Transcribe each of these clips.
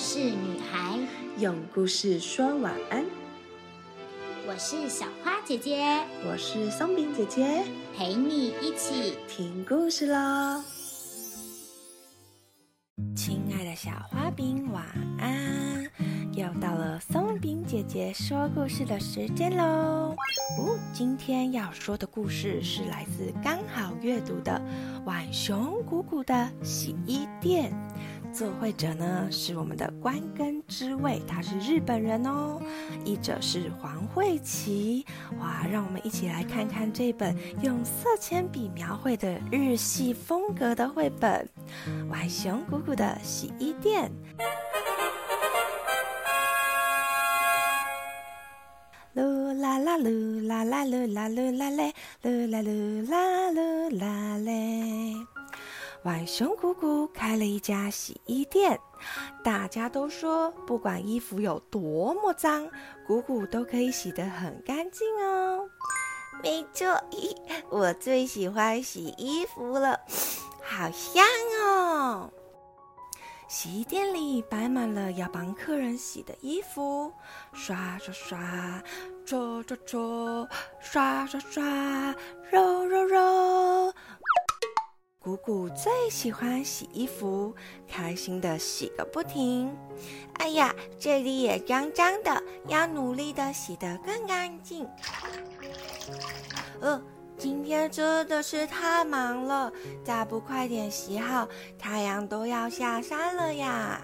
事女孩，用故事说晚安。我是小花姐姐，我是松饼姐姐，陪你一起听故事喽。亲爱的小花饼，晚安！又到了松饼姐姐说故事的时间喽。哦，今天要说的故事是来自刚好阅读的《浣熊鼓鼓的洗衣店》。作绘者呢是我们的关根之味，他是日本人哦。译者是黄慧琪。哇，让我们一起来看看这本用色铅笔描绘的日系风格的绘本《浣熊鼓鼓的洗衣店》。噜啦啦噜啦啦噜啦噜啦嘞，噜啦噜啦噜啦嘞。浣熊姑姑开了一家洗衣店，大家都说，不管衣服有多么脏，姑姑都可以洗得很干净哦。没错，我最喜欢洗衣服了，好香哦！洗衣店里摆满了要帮客人洗的衣服，刷刷刷，搓搓搓，刷刷刷，揉揉揉。姑姑最喜欢洗衣服，开心的洗个不停。哎呀，这里也脏脏的，要努力的洗得更干净。呃，今天真的是太忙了，再不快点洗好，太阳都要下山了呀！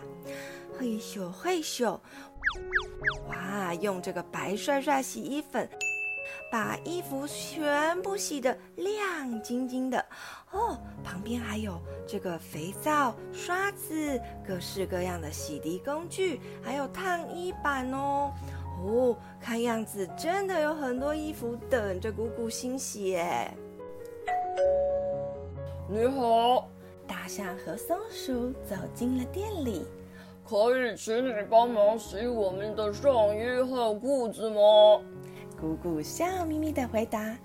嘿咻嘿咻，哇，用这个白帅帅洗衣粉。把衣服全部洗得亮晶晶的哦，旁边还有这个肥皂、刷子、各式各样的洗涤工具，还有烫衣板哦。哦，看样子真的有很多衣服等着姑姑清洗耶。你好，大象和松鼠走进了店里，可以请你帮忙洗我们的上衣和裤子吗？姑姑笑眯眯的回答：“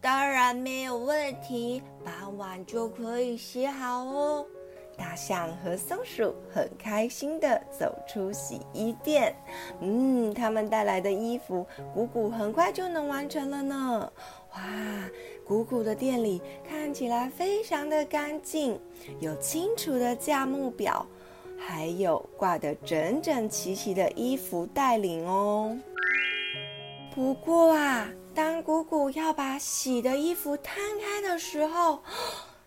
当然没有问题，傍晚就可以洗好哦。”大象和松鼠很开心的走出洗衣店。嗯，他们带来的衣服，姑姑很快就能完成了呢。哇，姑姑的店里看起来非常的干净，有清楚的价目表，还有挂得整整齐齐的衣服带领哦。不过啊，当姑姑要把洗的衣服摊开的时候，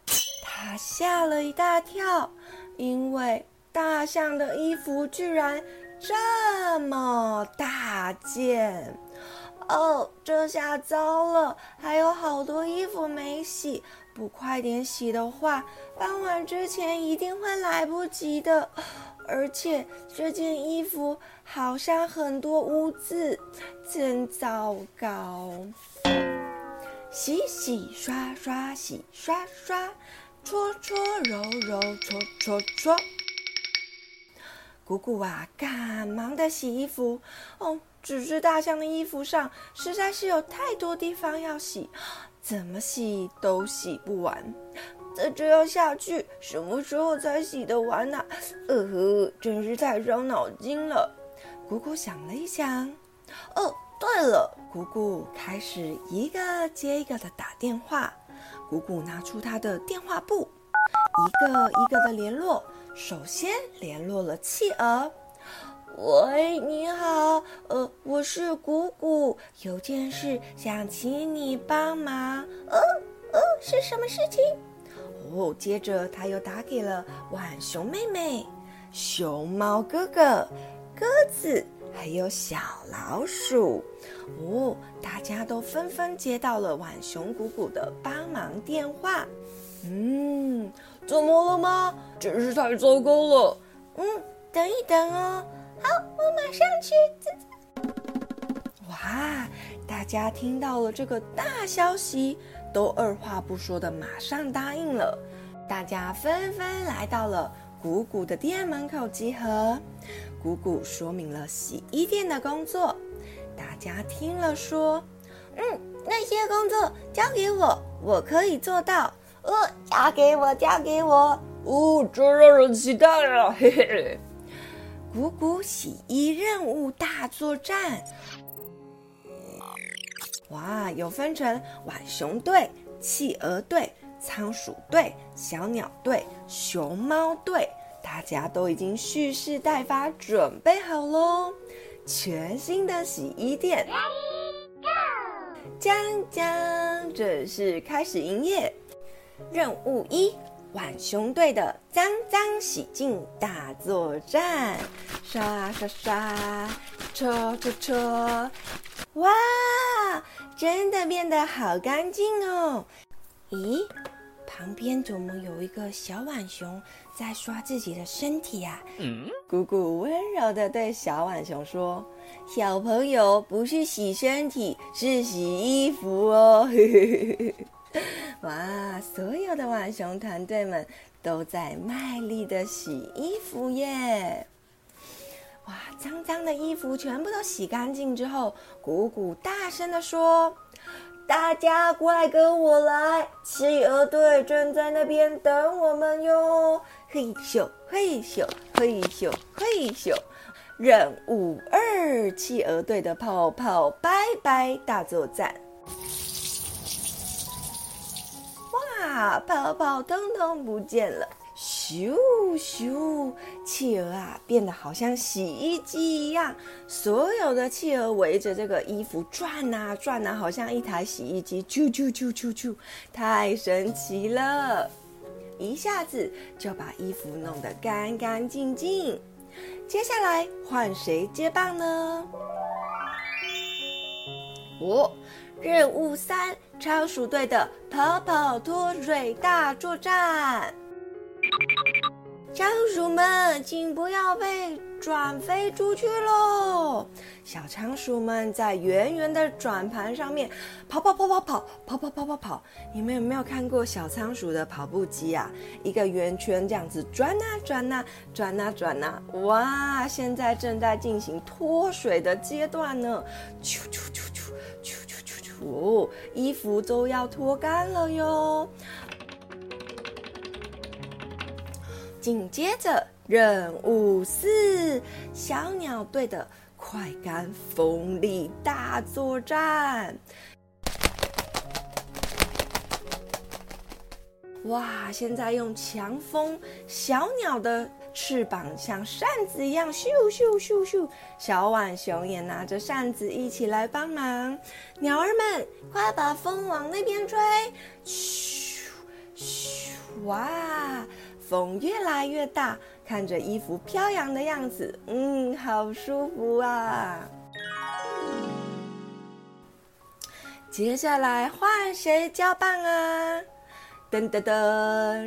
她吓了一大跳，因为大象的衣服居然这么大件。哦，这下糟了，还有好多衣服没洗，不快点洗的话，傍晚之前一定会来不及的。而且这件衣服好像很多污渍，真糟糕！洗洗刷刷，洗刷刷，搓搓揉揉，搓搓搓。姑姑啊，赶忙的洗衣服。哦，只是大象的衣服上实在是有太多地方要洗，怎么洗都洗不完。再这样下去，什么时候才洗得完呢？呃呵，真是太伤脑筋了。姑姑想了一想，哦，对了，姑姑开始一个接一个的打电话。姑姑拿出她的电话簿，一个一个的联络。首先联络了企鹅。喂，你好，呃，我是谷谷，有件事想请你帮忙。哦哦，是什么事情？哦，接着他又打给了浣熊妹妹、熊猫哥哥、鸽子，还有小老鼠。哦，大家都纷纷接到了浣熊谷谷的帮忙电话。嗯，怎么了吗？真是太糟糕了。嗯，等一等哦。好，我马上去。哇，大家听到了这个大消息。都二话不说的马上答应了，大家纷纷来到了谷谷的店门口集合。谷谷说明了洗衣店的工作，大家听了说：“嗯，那些工作交给我，我可以做到。”呃，交给我，交给我。哦，真让人期待啊！嘿嘿。谷谷洗衣任务大作战。哇，有分成浣熊队、企鹅队、仓鼠队、小鸟队、熊猫队，大家都已经蓄势待发，准备好喽！全新的洗衣店，Ready Go！，将将正式开始营业。任务一：浣熊队的脏脏洗净大作战，刷刷刷，搓搓搓，哇！真的变得好干净哦！咦，旁边怎么有一个小浣熊在刷自己的身体呀？嗯，姑姑温柔的对小浣熊说：“小朋友不是洗身体，是洗衣服哦。” 哇，所有的浣熊团队们都在卖力的洗衣服耶！哇，脏脏的衣服全部都洗干净之后，鼓鼓大声的说：“大家快跟我来，企鹅队正在那边等我们哟！”嘿咻嘿咻嘿咻嘿咻，任务二：企鹅队的泡泡拜拜大作战。泡泡通通不见了。咻咻，企鹅啊，变得好像洗衣机一样，所有的企鹅围着这个衣服转啊转啊，好像一台洗衣机，啾啾啾啾啾，太神奇了！一下子就把衣服弄得干干净净。接下来换谁接棒呢？五，任务三，仓鼠队的跑跑脱水大作战。仓鼠们，请不要被转飞出去喽！小仓鼠们在圆圆的转盘上面跑跑跑跑跑跑跑跑跑跑。你们有没有看过小仓鼠的跑步机啊？一个圆圈这样子转啊转啊转啊转啊！哇，现在正在进行脱水的阶段呢！啾啾啾啾啾啾啾啾！哦，衣服都要脱干了哟。紧接着，任务四：小鸟队的快干风力大作战。哇！现在用强风，小鸟的翅膀像扇子一样，咻咻咻咻。小浣熊也拿着扇子一起来帮忙。鸟儿们，快把风往那边吹！咻咻！哇！风越来越大，看着衣服飘扬的样子，嗯，好舒服啊！接下来换谁交棒啊？噔噔噔，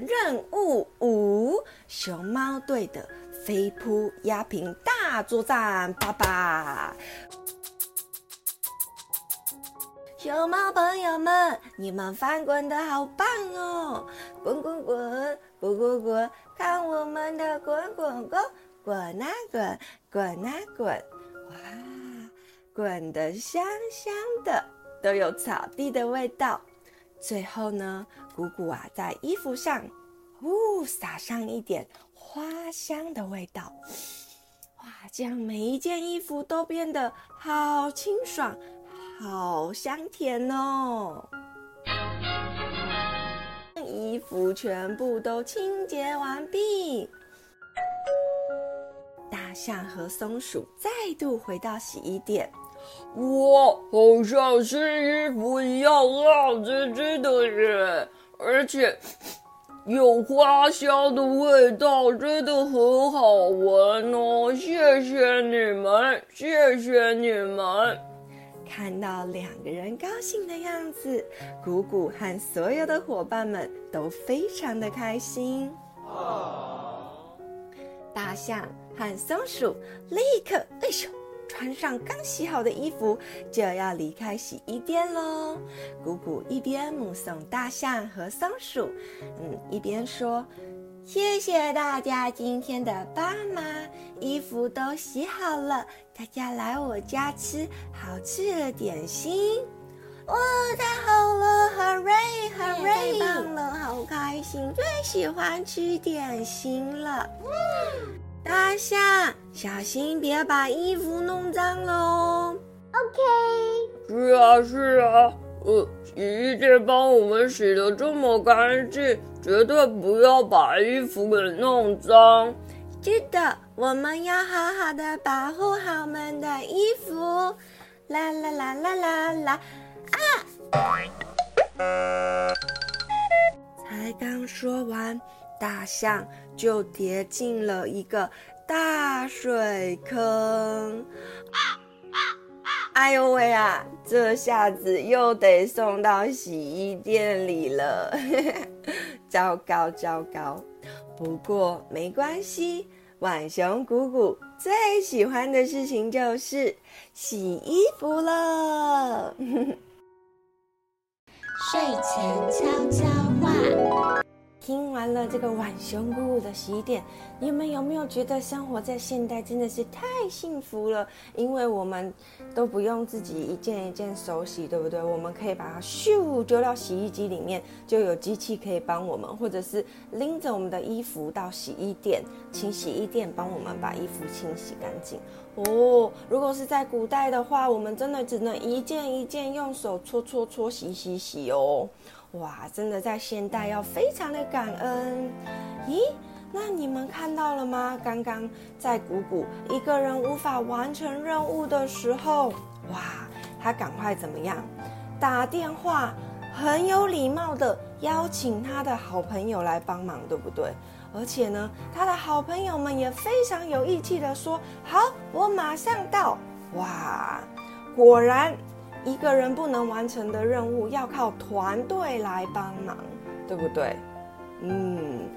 任务五：熊猫队的飞扑压平大作战，爸爸！熊猫朋友们，你们翻滚的好棒哦！滚滚滚！滚滚滚，看我们的滚滚滚，滚啊滚，滚啊滚，哇，滚得香香的，都有草地的味道。最后呢，姑姑啊，在衣服上，呜，撒上一点花香的味道，哇，这样每一件衣服都变得好清爽，好香甜哦。衣服全部都清洁完毕，大象和松鼠再度回到洗衣店。哇，好像新衣服一样亮晶晶的耶！而且有花香的味道，真的很好闻哦！谢谢你们，谢谢你们。看到两个人高兴的样子，谷谷和所有的伙伴们都非常的开心。大象和松鼠立刻哎呦，穿上刚洗好的衣服，就要离开洗衣店喽。姑姑一边目送大象和松鼠，嗯，一边说。谢谢大家今天的帮忙，衣服都洗好了，大家来我家吃好吃的点心。哇，太好了，Hooray，Hooray，太棒了，好开心，最喜欢吃点心了。嗯大象，小心别把衣服弄脏了哦。是啊，是啊，呃，洗衣店帮我们洗的这么干净，绝对不要把衣服给弄脏。记得我们要好好的保护好我们的衣服。啦啦啦啦啦啦！啊！才刚说完，大象就跌进了一个大水坑。哎呦喂啊！这下子又得送到洗衣店里了，糟糕糟糕！不过没关系，浣熊姑姑最喜欢的事情就是洗衣服了。睡前悄悄话。听完了这个晚熊姑姑的洗衣店，你们有没有觉得生活在现代真的是太幸福了？因为我们都不用自己一件一件手洗，对不对？我们可以把它咻丢到洗衣机里面，就有机器可以帮我们，或者是拎着我们的衣服到洗衣店，请洗衣店帮我们把衣服清洗干净。哦，如果是在古代的话，我们真的只能一件一件用手搓搓搓、洗洗洗哦。哇，真的在现代要非常的感恩。咦，那你们看到了吗？刚刚在谷谷一个人无法完成任务的时候，哇，他赶快怎么样？打电话，很有礼貌的邀请他的好朋友来帮忙，对不对？而且呢，他的好朋友们也非常有义气的说：“好，我马上到。”哇，果然。一个人不能完成的任务，要靠团队来帮忙，对不对？嗯。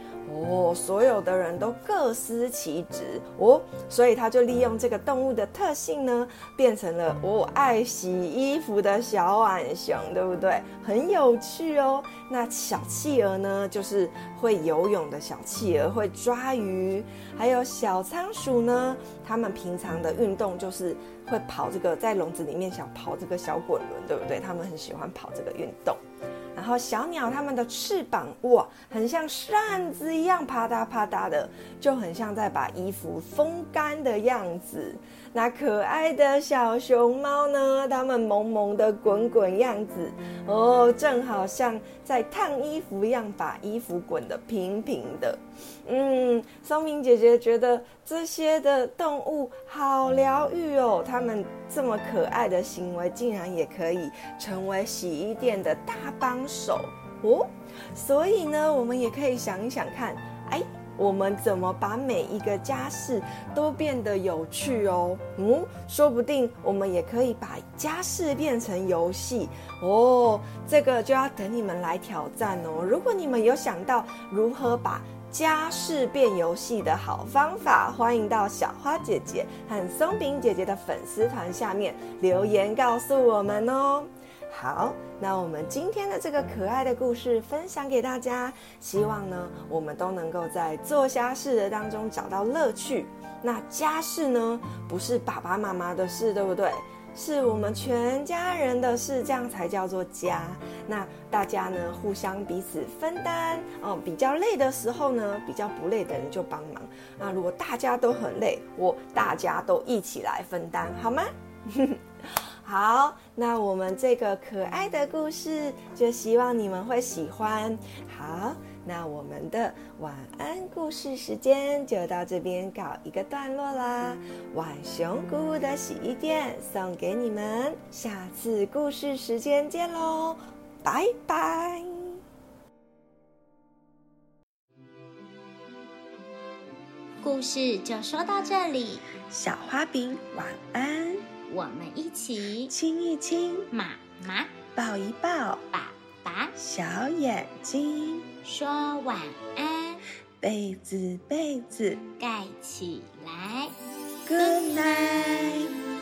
所有的人都各司其职哦，所以他就利用这个动物的特性呢，变成了我爱洗衣服的小浣熊，对不对？很有趣哦。那小企鹅呢，就是会游泳的小企鹅，会抓鱼。还有小仓鼠呢，他们平常的运动就是会跑这个，在笼子里面想跑这个小滚轮，对不对？他们很喜欢跑这个运动。然后小鸟它们的翅膀哇，很像扇子一样啪嗒啪嗒的，就很像在把衣服风干的样子。那可爱的小熊猫呢，它们萌萌的滚滚样子哦，正好像在烫衣服一样，把衣服滚得平平的。嗯，松明姐姐觉得这些的动物好疗愈哦，它们这么可爱的行为，竟然也可以成为洗衣店的大帮手哦。所以呢，我们也可以想一想看，哎，我们怎么把每一个家事都变得有趣哦？嗯，说不定我们也可以把家事变成游戏哦。这个就要等你们来挑战哦。如果你们有想到如何把家事变游戏的好方法，欢迎到小花姐姐和松饼姐姐的粉丝团下面留言告诉我们哦。好，那我们今天的这个可爱的故事分享给大家，希望呢我们都能够在做家事的当中找到乐趣。那家事呢不是爸爸妈妈的事，对不对？是我们全家人的事，这样才叫做家。那大家呢，互相彼此分担哦。比较累的时候呢，比较不累的人就帮忙。那如果大家都很累，我大家都一起来分担，好吗？好，那我们这个可爱的故事，就希望你们会喜欢。好。那我们的晚安故事时间就到这边告一个段落啦。晚熊姑姑的洗衣店送给你们，下次故事时间见喽，拜拜。故事就说到这里，小花饼晚安，我们一起亲一亲妈妈，抱一抱爸爸，小眼睛。说晚安，被子被子盖起来，Good night。